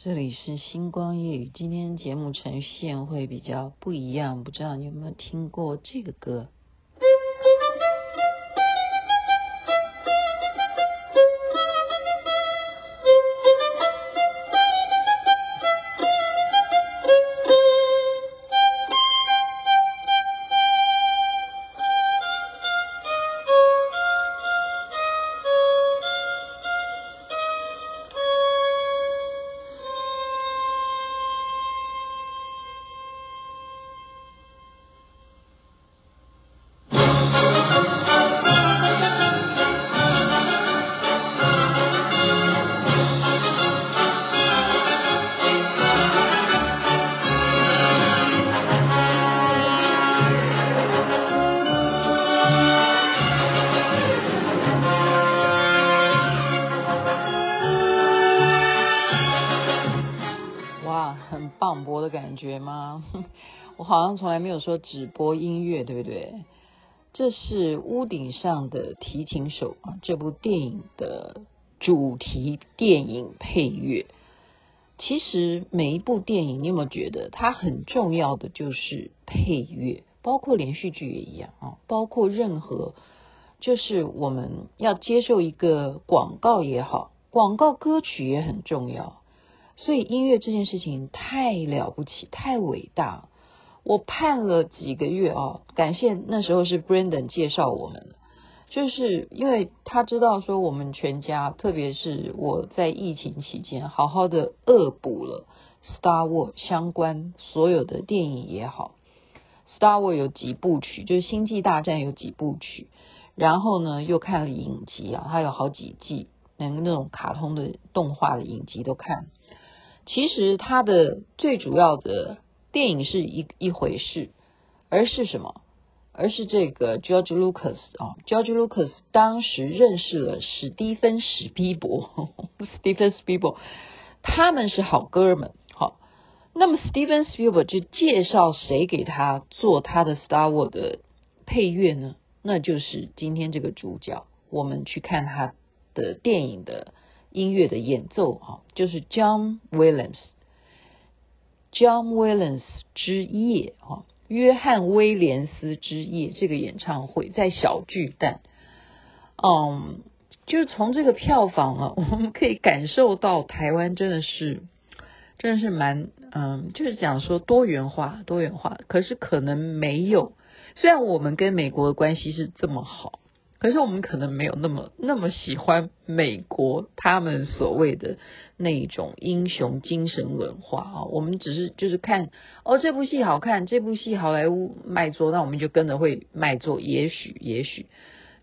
这里是星光夜语，今天节目呈现会比较不一样，不知道你有没有听过这个歌？好像从来没有说只播音乐，对不对？这是屋顶上的提琴手啊，这部电影的主题电影配乐。其实每一部电影，你有没有觉得它很重要的就是配乐？包括连续剧也一样啊，包括任何，就是我们要接受一个广告也好，广告歌曲也很重要。所以音乐这件事情太了不起，太伟大。我盼了几个月啊，感谢那时候是 Brandon 介绍我们，就是因为他知道说我们全家，特别是我在疫情期间，好好的恶补了 Star Wars 相关所有的电影也好，Star Wars 有几部曲，就是星际大战有几部曲，然后呢又看了影集啊，它有好几季，连那种卡通的动画的影集都看。其实它的最主要的电影是一一回事，而是什么？而是这个 George Lucas 啊，George Lucas 当时认识了史蒂芬史匹柏，史蒂芬史匹柏，他们是好哥们。好，那么史蒂芬史匹柏就介绍谁给他做他的 Star Wars 的配乐呢？那就是今天这个主角，我们去看他的电影的。音乐的演奏啊，就是 John Williams John Williams 之夜哈，约翰威廉斯之夜这个演唱会在小巨蛋，嗯，就是从这个票房啊，我们可以感受到台湾真的是，真的是蛮嗯，就是讲说多元化，多元化，可是可能没有，虽然我们跟美国的关系是这么好。可是我们可能没有那么那么喜欢美国他们所谓的那种英雄精神文化啊，我们只是就是看哦，这部戏好看，这部戏好莱坞卖座，那我们就跟着会卖座，也许也许。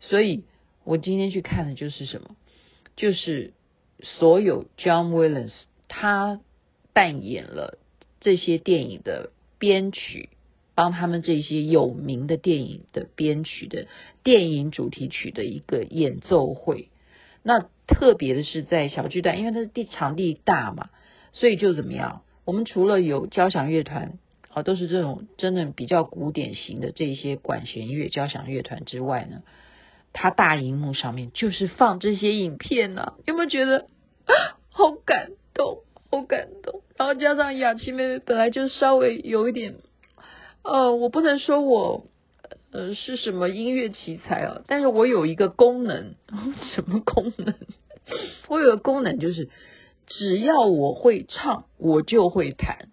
所以我今天去看的就是什么？就是所有 John Williams 他扮演了这些电影的编曲。帮他们这些有名的电影的编曲的电影主题曲的一个演奏会，那特别的是在小巨蛋，因为它的地场地大嘛，所以就怎么样？我们除了有交响乐团啊，都是这种真的比较古典型的这些管弦乐交响乐团之外呢，它大荧幕上面就是放这些影片呢、有没有觉得好感动？好感动！然后加上雅琪妹妹本来就稍微有一点。呃，我不能说我呃是什么音乐奇才啊，但是我有一个功能，什么功能？我有个功能就是，只要我会唱，我就会弹。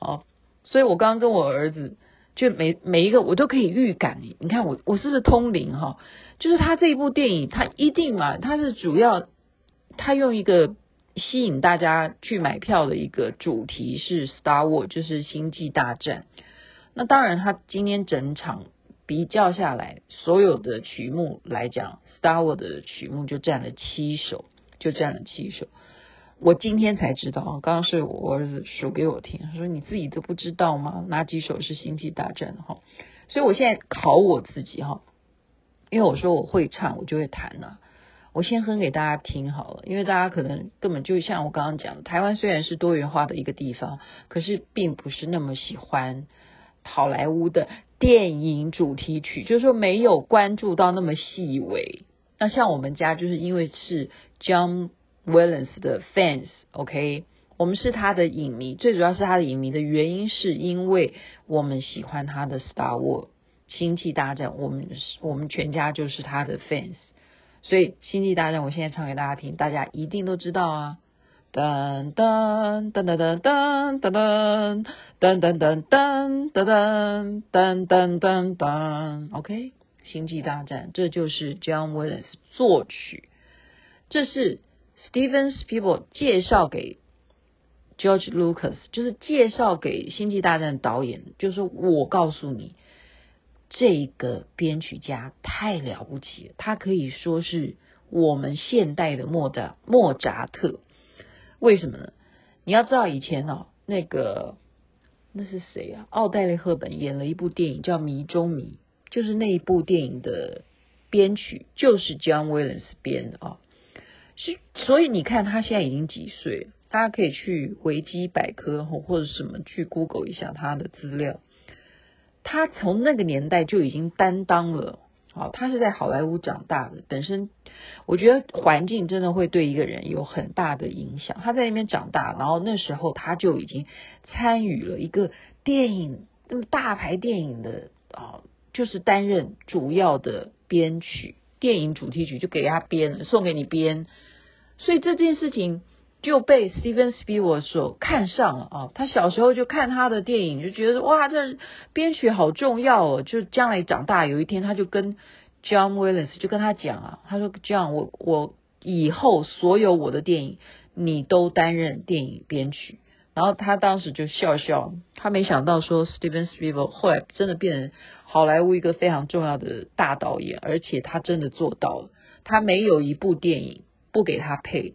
哦，所以我刚刚跟我儿子，就每每一个我都可以预感你，你看我我是不是通灵哈？就是他这一部电影，他一定嘛，他是主要他用一个吸引大家去买票的一个主题是 Star War，就是星际大战。那当然，他今天整场比较下来，所有的曲目来讲，Star Wars 的曲目就占了七首，就占了七首。我今天才知道，刚刚是我儿子数给我听，他说你自己都不知道吗？哪几首是星际大战哈？所以我现在考我自己哈，因为我说我会唱，我就会弹呐。我先哼给大家听好了，因为大家可能根本就像我刚刚讲的，台湾虽然是多元化的一个地方，可是并不是那么喜欢。好莱坞的电影主题曲，就是说没有关注到那么细微。那像我们家就是因为是 John Williams 的 fans，OK，我们是他的影迷，最主要是他的影迷的原因，是因为我们喜欢他的《Star Wars》星际大战，我们我们全家就是他的 fans，所以《星际大战》我现在唱给大家听，大家一定都知道啊！噔噔噔噔噔噔噔噔噔噔噔噔噔噔噔噔噔，OK，《星际大战》这就是 John Williams 作曲，这是 Steven Spielberg 介绍给。George Lucas 就是介绍给《星际大战》导演，就是我告诉你，这个编曲家太了不起了，他可以说是我们现代的莫扎莫扎特。为什么呢？你要知道以前哦，那个那是谁啊？奥黛丽·赫本演了一部电影叫《迷中迷》，就是那一部电影的编曲就是 John Williams 编的啊。是，所以你看他现在已经几岁？大家可以去维基百科或者什么去 Google 一下他的资料。他从那个年代就已经担当了，好，他是在好莱坞长大的，本身我觉得环境真的会对一个人有很大的影响。他在那边长大，然后那时候他就已经参与了一个电影，那么大牌电影的啊，就是担任主要的编曲，电影主题曲就给他编，送给你编，所以这件事情。就被 Steven Spielberg 所看上了啊！他小时候就看他的电影，就觉得哇，这编曲好重要哦！就将来长大有一天，他就跟 John Williams 就跟他讲啊，他说：“John，我我以后所有我的电影，你都担任电影编曲。”然后他当时就笑笑，他没想到说 Steven Spielberg 后来真的变成好莱坞一个非常重要的大导演，而且他真的做到了，他没有一部电影不给他配。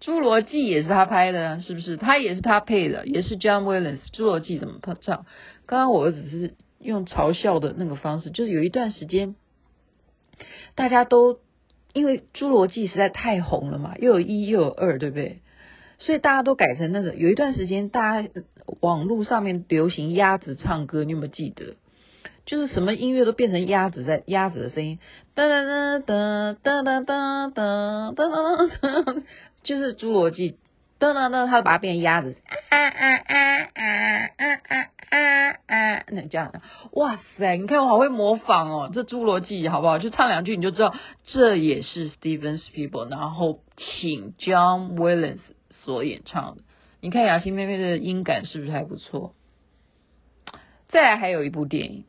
侏罗纪也是他拍的，是不是？他也是他配的，也是 John Williams。侏罗纪怎么唱？刚刚我只是用嘲笑的那个方式，就是有一段时间，大家都因为侏罗纪实在太红了嘛，又有一又有二，对不对？所以大家都改成那个。有一段时间，大家网络上面流行鸭子唱歌，你有没有记得？就是什么音乐都变成鸭子在鸭子的声音，哒哒哒哒哒哒哒哒哒哒哒。就是侏罗纪，噔噔噔，他就把它变成鸭子，啊啊啊啊啊啊啊啊，那这样，哇塞，你看我好会模仿哦，这侏罗纪好不好？就唱两句你就知道，这也是 Steven Spielberg，然后请 John Williams 所演唱的。你看雅欣妹妹的音感是不是还不错？再来还有一部电影，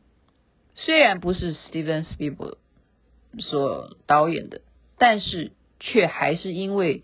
虽然不是 Steven Spielberg 所导演的，但是却还是因为。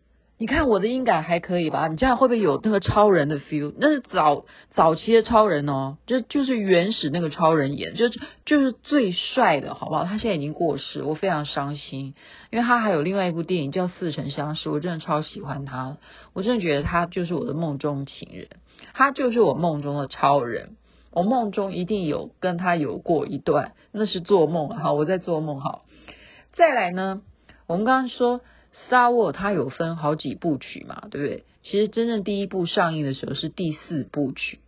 你看我的音感还可以吧？你这样会不会有那个超人的 feel？那是早早期的超人哦，就就是原始那个超人演，就就是最帅的，好不好？他现在已经过世，我非常伤心，因为他还有另外一部电影叫《似曾相识》，我真的超喜欢他，我真的觉得他就是我的梦中情人，他就是我梦中的超人，我梦中一定有跟他有过一段，那是做梦，好，我在做梦，好。再来呢，我们刚刚说。Star War 它有分好几部曲嘛，对不对？其实真正第一部上映的时候是第四部曲，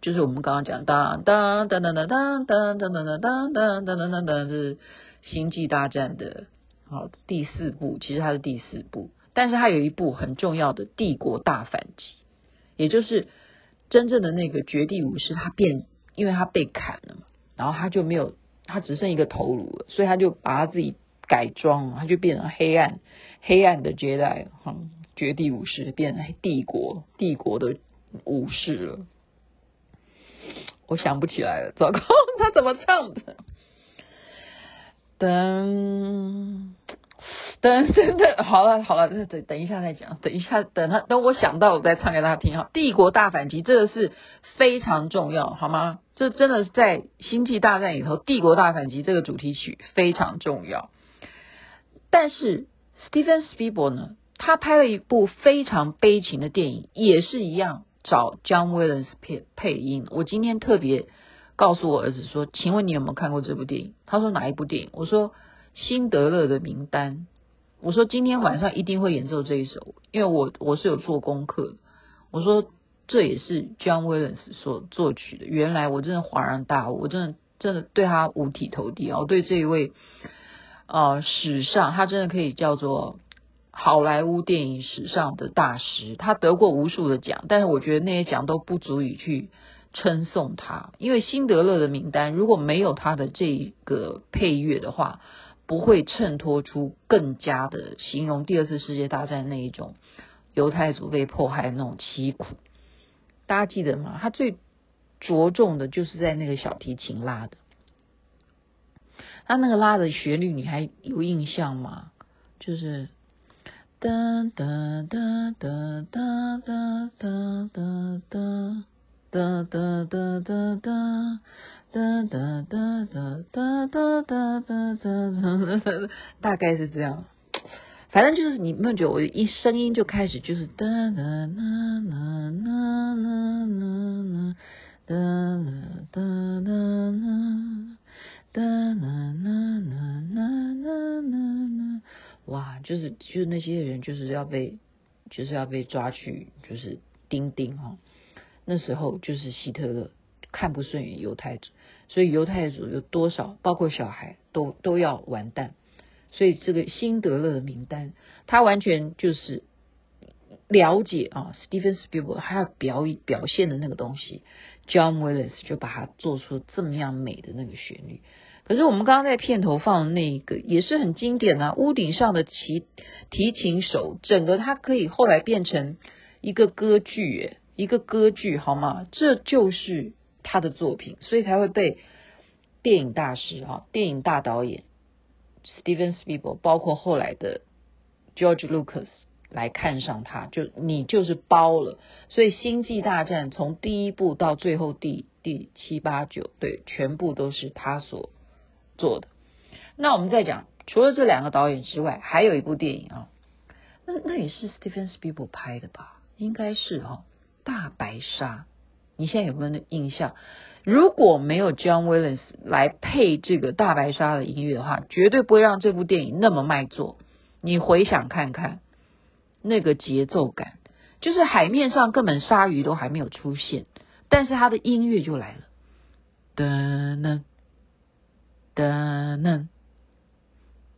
就是我们刚刚讲当当当当当当当当当当当当当当，是星际大战的好第四部，其实它是第四部，但是它有一部很重要的帝国大反击，也就是真正的那个绝地武士，他变，因为他被砍了嘛，然后他就没有，他只剩一个头颅了，所以他就把他自己改装，他就变成黑暗。黑暗的绝代哈，绝地武士变成帝国帝国的武士了。我想不起来了，糟糕，他怎么唱的？等。等等等，好了好了，等等等一下再讲，等一下等他等我想到我再唱给大家听哈。帝国大反击这个是非常重要，好吗？这真的是在星际大战里头，帝国大反击这个主题曲非常重要。但是 Steven Spielberg 呢，他拍了一部非常悲情的电影，也是一样找 John Williams 配配音。我今天特别告诉我儿子说，请问你有没有看过这部电影？他说哪一部电影？我说。辛德勒的名单，我说今天晚上一定会演奏这一首，因为我我是有做功课。我说这也是 John Williams 所作曲的。原来我真的恍然大悟，我真的真的对他五体投地啊！我对这一位呃史上，他真的可以叫做好莱坞电影史上的大师。他得过无数的奖，但是我觉得那些奖都不足以去称颂他，因为辛德勒的名单如果没有他的这个配乐的话。不会衬托出更加的形容第二次世界大战那一种犹太族被迫害的那种凄苦。大家记得吗？他最着重的就是在那个小提琴拉的，他那个拉的旋律你还有印象吗？就是哒哒哒哒哒哒哒哒哒哒哒哒哒哒。哒哒哒哒哒哒哒哒，大概是这样。反正就是你们觉得我一声音就开始就是哒哒哒哒哒哒哒哒哒哒哒哒哒哒哒哒，哇！就是就那些人就是要被就是要被抓去就是钉钉哈。那时候就是希特勒。看不顺眼犹太族，所以犹太族有多少，包括小孩都都要完蛋。所以这个辛德勒的名单，他完全就是了解啊，Steven Spielberg 他要表表现的那个东西，John Williams 就把它做出这么样美的那个旋律。可是我们刚刚在片头放的那一个也是很经典啊，屋顶上的提提琴手，整个它可以后来变成一个歌剧，诶，一个歌剧好吗？这就是。他的作品，所以才会被电影大师哈、电影大导演 Steven Spielberg，包括后来的 George Lucas 来看上他，就你就是包了。所以《星际大战》从第一部到最后第第七八九，对，全部都是他所做的。那我们再讲，除了这两个导演之外，还有一部电影啊，那那也是 Steven Spielberg 拍的吧？应该是哈，《大白鲨》。你现在有没有印象？如果没有 John Williams 来配这个大白鲨的音乐的话，绝对不会让这部电影那么卖座。你回想看看，那个节奏感，就是海面上根本鲨鱼都还没有出现，但是它的音乐就来了，噔噔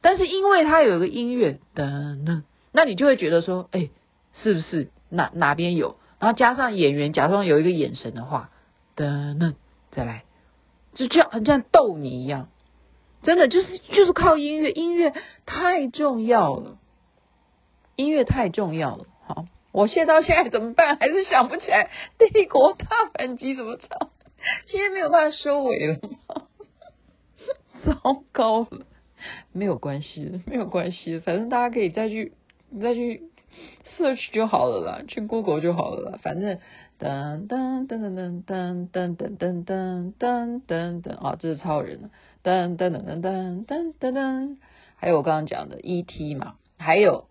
但是因为它有一个音乐噔噔，那你就会觉得说，哎。是不是哪哪边有？然后加上演员假装有一个眼神的话，噔噔，再来，就这样，很像逗你一样，真的就是就是靠音乐，音乐太重要了，音乐太重要了。好，我现到现在怎么办？还是想不起来《帝国大反击》怎么唱？今天没有办法收尾了？糟糕了，没有关系，没有关系，反正大家可以再去再去。search 就好了啦，去 Google 就好了啦，反正噔噔噔噔噔噔噔噔噔噔噔噔啊，这是超人，噔噔噔噔噔噔噔噔，还有我刚刚讲的 E.T. 嘛，还有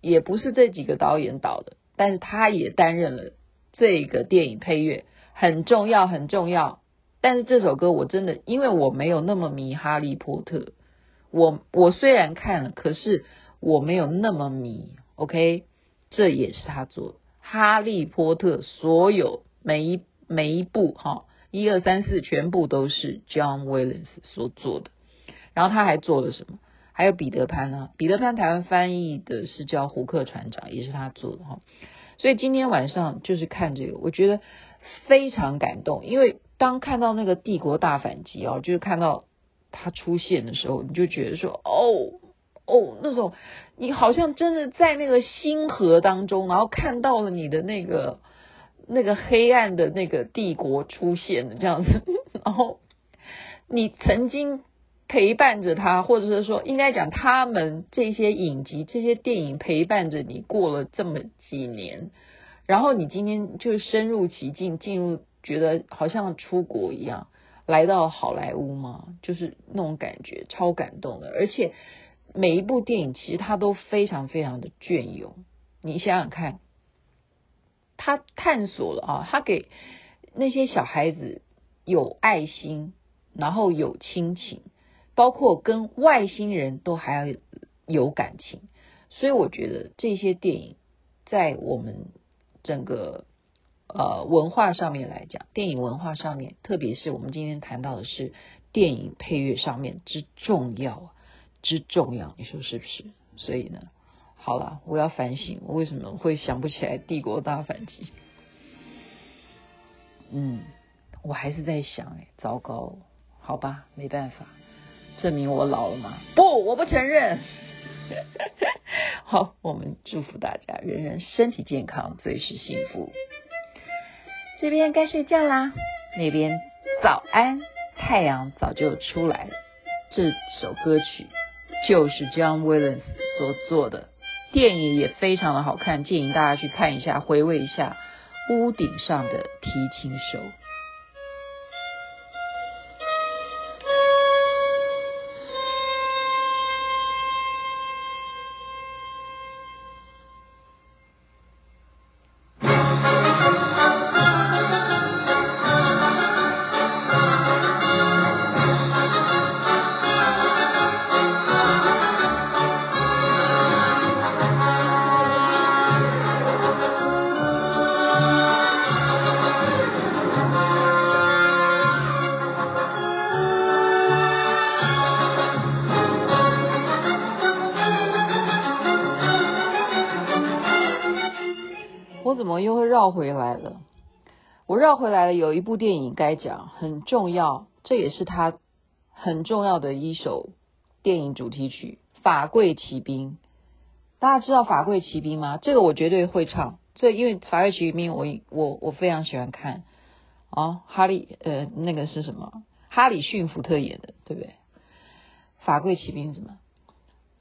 也不是这几个导演导的，但是他也担任了这个电影配乐，很重要很重要。但是这首歌我真的，因为我没有那么迷哈利波特，我我虽然看了，可是我没有那么迷。OK。这也是他做《哈利波特》所有每一每一部哈一二三四全部都是 John Williams 所做的。然后他还做了什么？还有彼得潘呢？彼得潘台湾翻译的是叫胡克船长，也是他做的哈。所以今天晚上就是看这个，我觉得非常感动，因为当看到那个帝国大反击哦，就是看到他出现的时候，你就觉得说哦哦，那种你好像真的在那个星河当中，然后看到了你的那个那个黑暗的那个帝国出现的这样子，然后你曾经。陪伴着他，或者是说，应该讲他们这些影集、这些电影陪伴着你过了这么几年，然后你今天就深入其境，进入觉得好像出国一样，来到好莱坞嘛，就是那种感觉，超感动的。而且每一部电影其实它都非常非常的隽永。你想想看，他探索了啊，他给那些小孩子有爱心，然后有亲情。包括跟外星人都还要有感情，所以我觉得这些电影在我们整个呃文化上面来讲，电影文化上面，特别是我们今天谈到的是电影配乐上面之重要之重要，你说是不是？所以呢，好了，我要反省，我为什么会想不起来《帝国大反击》？嗯，我还是在想，哎，糟糕，好吧，没办法。证明我老了吗？不，我不承认。好，我们祝福大家，人人身体健康，最是幸福。这边该睡觉啦，那边早安，太阳早就出来了。这首歌曲就是 John Williams 所做的，电影也非常的好看，建议大家去看一下，回味一下《屋顶上的提琴手》。绕回来了。有一部电影该讲很重要，这也是他很重要的一首电影主题曲《法贵奇兵》。大家知道《法贵奇兵》吗？这个我绝对会唱。这因为《法贵奇兵》我，我我非常喜欢看。哦，哈利呃，那个是什么？哈里逊福特演的，对不对？《法贵奇兵》什么？